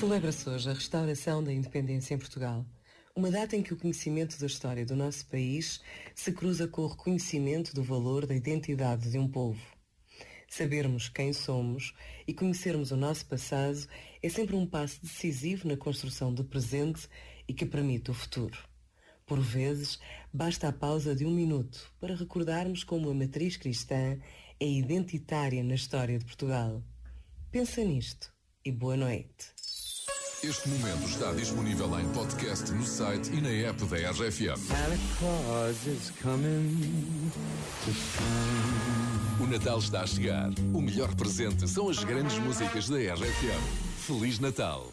Celebra-se hoje a restauração da independência em Portugal. Uma data em que o conhecimento da história do nosso país se cruza com o reconhecimento do valor da identidade de um povo. Sabermos quem somos e conhecermos o nosso passado é sempre um passo decisivo na construção do presente e que permite o futuro. Por vezes, basta a pausa de um minuto para recordarmos como a matriz cristã é identitária na história de Portugal. Pensa nisto e boa noite. Este momento está disponível em podcast no site e na app da RFM. O Natal está a chegar. O melhor presente são as grandes músicas da RFM. Feliz Natal!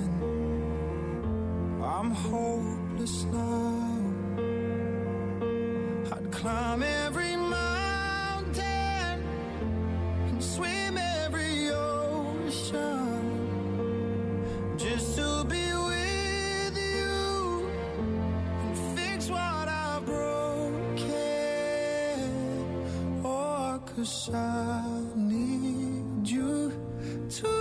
I'm hopeless now. I'd climb every mountain and swim every ocean just to be with you and fix what I've broken. Oh, I need you to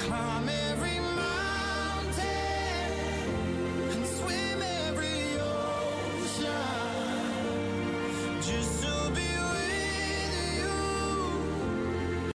keeping